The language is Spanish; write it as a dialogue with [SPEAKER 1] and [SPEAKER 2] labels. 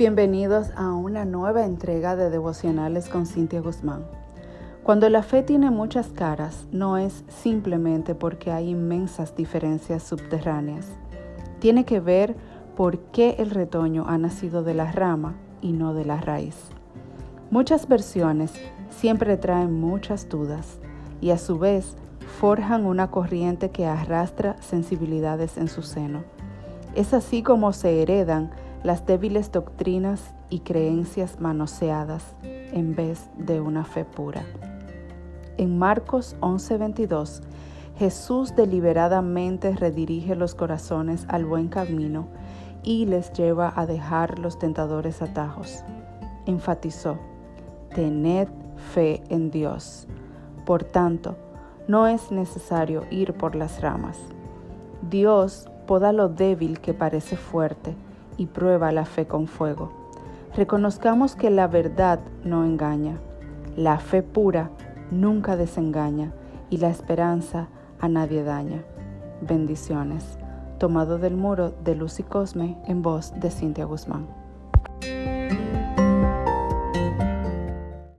[SPEAKER 1] Bienvenidos a una nueva entrega de devocionales con Cintia Guzmán. Cuando la fe tiene muchas caras, no es simplemente porque hay inmensas diferencias subterráneas. Tiene que ver por qué el retoño ha nacido de la rama y no de la raíz. Muchas versiones siempre traen muchas dudas y a su vez forjan una corriente que arrastra sensibilidades en su seno. Es así como se heredan las débiles doctrinas y creencias manoseadas en vez de una fe pura. En Marcos 11:22, Jesús deliberadamente redirige los corazones al buen camino y les lleva a dejar los tentadores atajos. Enfatizó, tened fe en Dios. Por tanto, no es necesario ir por las ramas. Dios poda lo débil que parece fuerte y prueba la fe con fuego. Reconozcamos que la verdad no engaña, la fe pura nunca desengaña y la esperanza a nadie daña. Bendiciones. Tomado del muro de Luz y Cosme en voz de Cintia Guzmán.